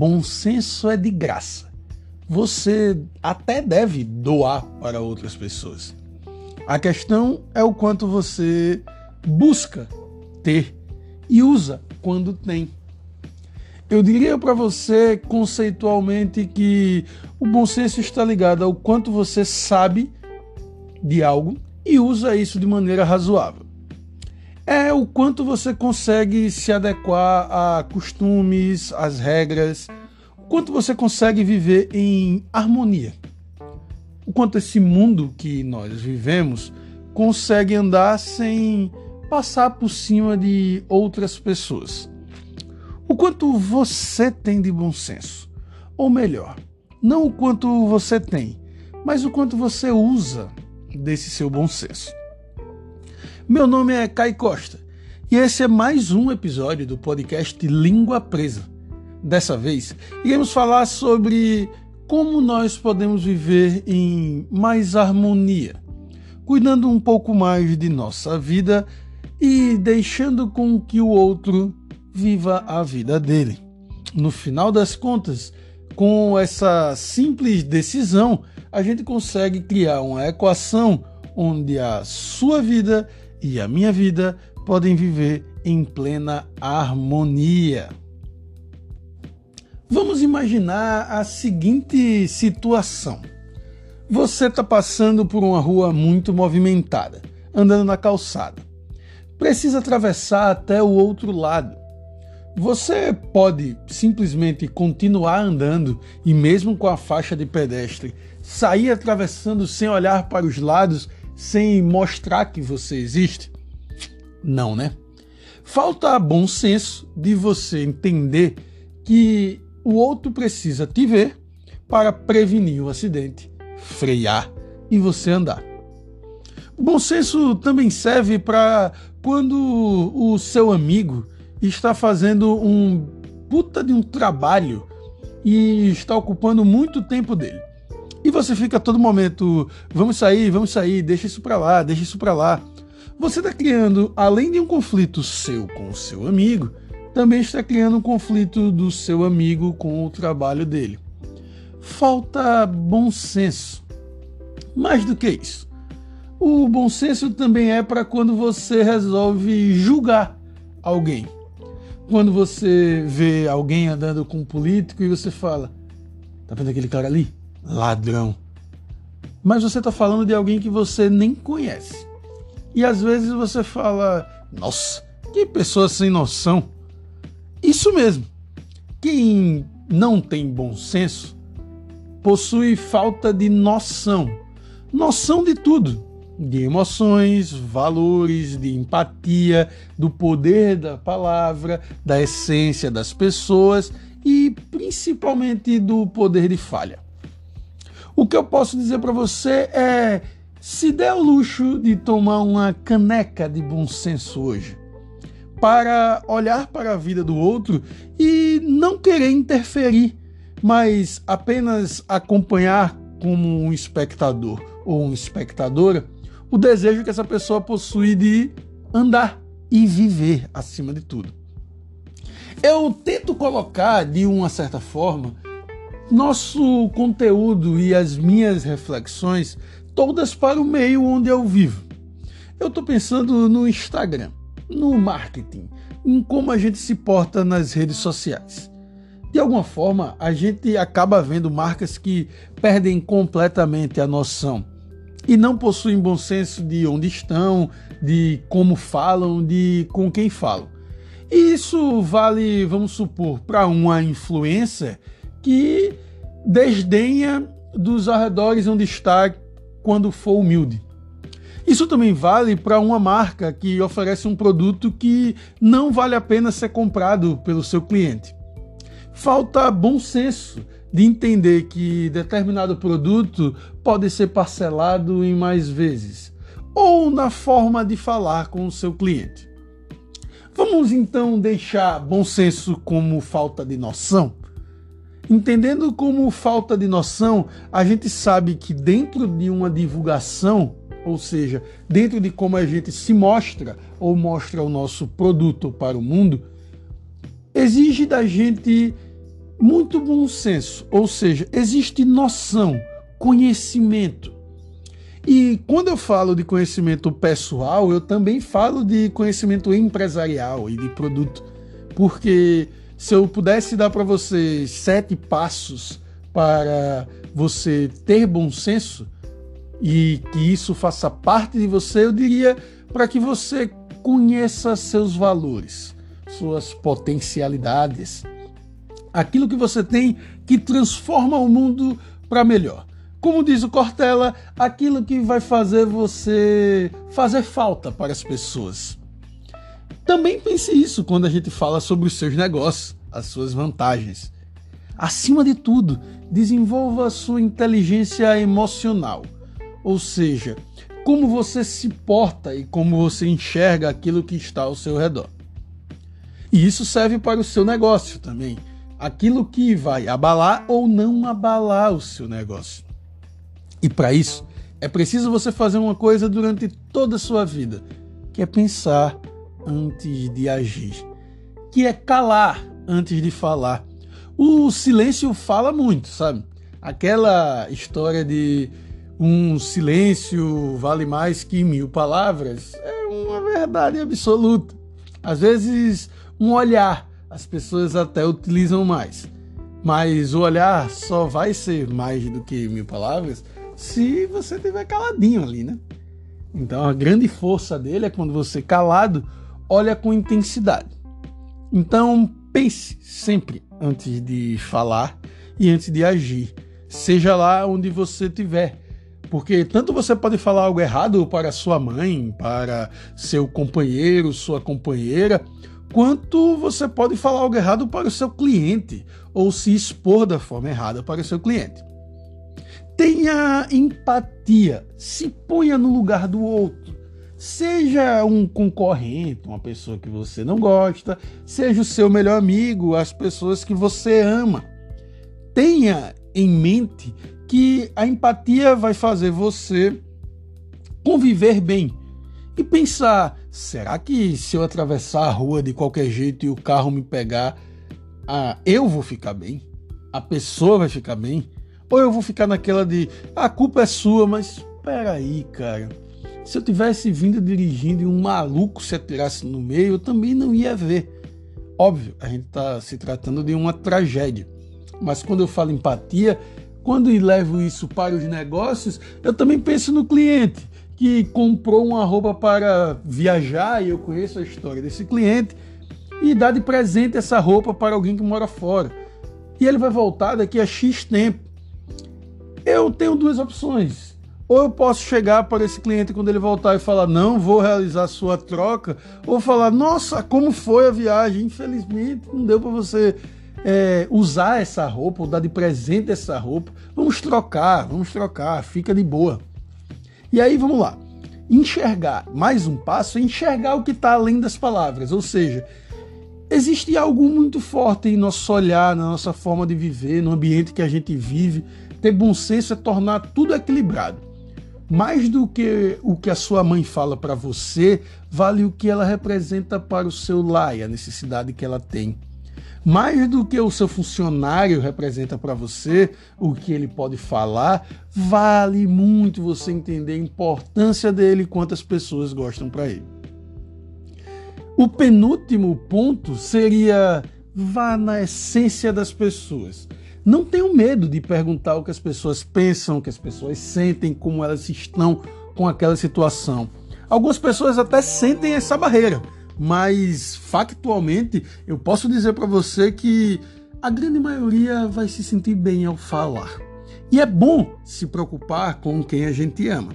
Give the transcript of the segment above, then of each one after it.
bom senso é de graça. Você até deve doar para outras pessoas. A questão é o quanto você busca ter e usa quando tem. Eu diria para você conceitualmente que o bom senso está ligado ao quanto você sabe de algo e usa isso de maneira razoável. É o quanto você consegue se adequar a costumes, às regras, o quanto você consegue viver em harmonia. O quanto esse mundo que nós vivemos consegue andar sem passar por cima de outras pessoas. O quanto você tem de bom senso. Ou melhor, não o quanto você tem, mas o quanto você usa desse seu bom senso. Meu nome é Kai Costa e esse é mais um episódio do podcast Língua Presa. Dessa vez, iremos falar sobre como nós podemos viver em mais harmonia, cuidando um pouco mais de nossa vida e deixando com que o outro viva a vida dele. No final das contas, com essa simples decisão, a gente consegue criar uma equação onde a sua vida e a minha vida podem viver em plena harmonia. Vamos imaginar a seguinte situação. Você está passando por uma rua muito movimentada, andando na calçada. Precisa atravessar até o outro lado. Você pode simplesmente continuar andando e, mesmo com a faixa de pedestre, sair atravessando sem olhar para os lados, sem mostrar que você existe? Não, né? Falta bom senso de você entender que o outro precisa te ver para prevenir o acidente, frear e você andar. Bom senso também serve para quando o seu amigo está fazendo um puta de um trabalho e está ocupando muito tempo dele. E você fica a todo momento, vamos sair, vamos sair, deixa isso para lá, deixa isso para lá. Você está criando, além de um conflito seu com o seu amigo, também está criando um conflito do seu amigo com o trabalho dele. Falta bom senso. Mais do que isso, o bom senso também é para quando você resolve julgar alguém quando você vê alguém andando com um político e você fala: tá vendo aquele cara ali? Ladrão. Mas você tá falando de alguém que você nem conhece. E às vezes você fala: nossa, que pessoa sem noção. Isso mesmo. Quem não tem bom senso possui falta de noção. Noção de tudo de emoções, valores, de empatia, do poder da palavra, da essência das pessoas e principalmente do poder de falha. O que eu posso dizer para você é: se der o luxo de tomar uma caneca de bom senso hoje, para olhar para a vida do outro e não querer interferir, mas apenas acompanhar como um espectador ou uma espectadora o desejo que essa pessoa possui de andar e viver acima de tudo. Eu tento colocar de uma certa forma nosso conteúdo e as minhas reflexões todas para o meio onde eu vivo. Eu estou pensando no Instagram, no marketing, em como a gente se porta nas redes sociais. De alguma forma, a gente acaba vendo marcas que perdem completamente a noção e não possuem bom senso de onde estão, de como falam, de com quem falam. E isso vale, vamos supor, para uma influencer que desdenha dos arredores onde está quando for humilde. Isso também vale para uma marca que oferece um produto que não vale a pena ser comprado pelo seu cliente. Falta bom senso de entender que determinado produto pode ser parcelado em mais vezes, ou na forma de falar com o seu cliente. Vamos então deixar bom senso como falta de noção? Entendendo como falta de noção, a gente sabe que dentro de uma divulgação, ou seja, dentro de como a gente se mostra ou mostra o nosso produto para o mundo, exige da gente muito bom senso, ou seja, existe noção, conhecimento. E quando eu falo de conhecimento pessoal, eu também falo de conhecimento empresarial e de produto, porque se eu pudesse dar para você sete passos para você ter bom senso e que isso faça parte de você, eu diria para que você conheça seus valores, suas potencialidades, aquilo que você tem que transforma o mundo para melhor. Como diz o Cortella, aquilo que vai fazer você fazer falta para as pessoas. Também pense isso quando a gente fala sobre os seus negócios, as suas vantagens. Acima de tudo, desenvolva a sua inteligência emocional, ou seja, como você se porta e como você enxerga aquilo que está ao seu redor. E isso serve para o seu negócio também aquilo que vai abalar ou não abalar o seu negócio. E para isso, é preciso você fazer uma coisa durante toda a sua vida, que é pensar antes de agir, que é calar antes de falar. O silêncio fala muito, sabe? Aquela história de um silêncio vale mais que mil palavras é uma verdade absoluta. Às vezes, um olhar as pessoas até utilizam mais. Mas o olhar só vai ser mais do que mil palavras se você estiver caladinho ali, né? Então a grande força dele é quando você calado olha com intensidade. Então pense sempre antes de falar e antes de agir, seja lá onde você estiver. Porque tanto você pode falar algo errado para sua mãe, para seu companheiro, sua companheira, quanto você pode falar algo errado para o seu cliente ou se expor da forma errada para o seu cliente. Tenha empatia, se ponha no lugar do outro. Seja um concorrente, uma pessoa que você não gosta, seja o seu melhor amigo, as pessoas que você ama. Tenha em mente que a empatia vai fazer você conviver bem e pensar: será que se eu atravessar a rua de qualquer jeito e o carro me pegar, ah, eu vou ficar bem? A pessoa vai ficar bem? Ou eu vou ficar naquela de a culpa é sua, mas peraí, cara. Se eu tivesse vindo dirigindo e um maluco se atirasse no meio, eu também não ia ver. Óbvio, a gente está se tratando de uma tragédia. Mas quando eu falo empatia, quando eu levo isso para os negócios, eu também penso no cliente que comprou uma roupa para viajar, e eu conheço a história desse cliente, e dá de presente essa roupa para alguém que mora fora. E ele vai voltar daqui a X tempo. Eu tenho duas opções. Ou eu posso chegar para esse cliente quando ele voltar e falar, não vou realizar sua troca, ou falar, nossa, como foi a viagem? Infelizmente, não deu para você é, usar essa roupa, ou dar de presente essa roupa. Vamos trocar, vamos trocar, fica de boa. E aí vamos lá. Enxergar, mais um passo é enxergar o que está além das palavras, ou seja, existe algo muito forte em nosso olhar, na nossa forma de viver, no ambiente que a gente vive. Ter bom senso é tornar tudo equilibrado. Mais do que o que a sua mãe fala para você, vale o que ela representa para o seu lar e a necessidade que ela tem. Mais do que o seu funcionário representa para você, o que ele pode falar, vale muito você entender a importância dele e quantas pessoas gostam para ele. O penúltimo ponto seria vá na essência das pessoas. Não tenha medo de perguntar o que as pessoas pensam, o que as pessoas sentem, como elas estão com aquela situação. Algumas pessoas até sentem essa barreira mas factualmente eu posso dizer para você que a grande maioria vai se sentir bem ao falar. E é bom se preocupar com quem a gente ama.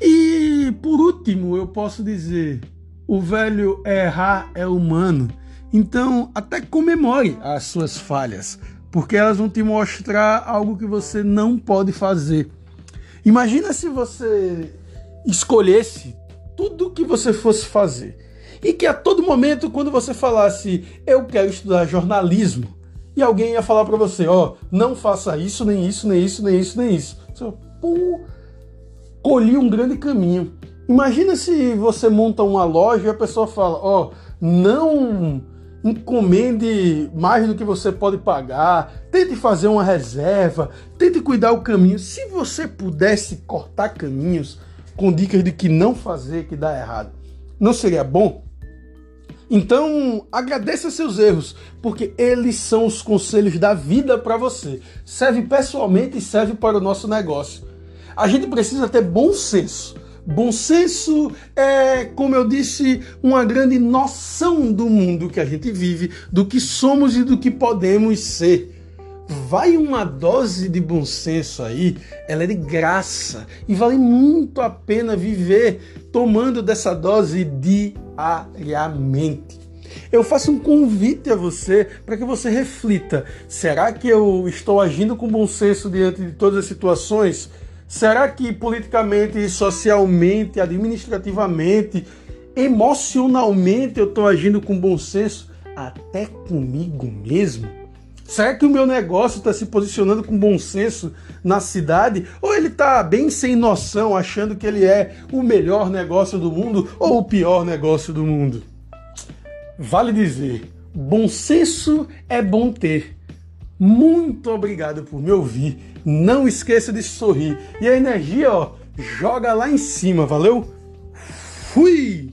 E por último, eu posso dizer: o velho errar é humano. Então, até comemore as suas falhas, porque elas vão te mostrar algo que você não pode fazer. Imagina se você escolhesse tudo que você fosse fazer. E que a todo momento, quando você falasse, eu quero estudar jornalismo, e alguém ia falar para você, ó, oh, não faça isso, nem isso, nem isso, nem isso, nem isso. Você, pô, colhi um grande caminho. Imagina se você monta uma loja e a pessoa fala, ó, oh, não encomende mais do que você pode pagar, tente fazer uma reserva, tente cuidar o caminho. Se você pudesse cortar caminhos com dicas de que não fazer, que dá errado, não seria bom? Então, agradeça seus erros, porque eles são os conselhos da vida para você. Serve pessoalmente e serve para o nosso negócio. A gente precisa ter bom senso Bom senso é, como eu disse, uma grande noção do mundo que a gente vive, do que somos e do que podemos ser. Vai uma dose de bom senso aí, ela é de graça e vale muito a pena viver tomando dessa dose diariamente. Eu faço um convite a você para que você reflita: será que eu estou agindo com bom senso diante de todas as situações? Será que politicamente, socialmente, administrativamente, emocionalmente eu estou agindo com bom senso até comigo mesmo? Será que o meu negócio está se posicionando com bom senso na cidade? Ou ele está bem sem noção, achando que ele é o melhor negócio do mundo ou o pior negócio do mundo? Vale dizer, bom senso é bom ter. Muito obrigado por me ouvir não esqueça de sorrir. E a energia, ó, joga lá em cima, valeu? Fui!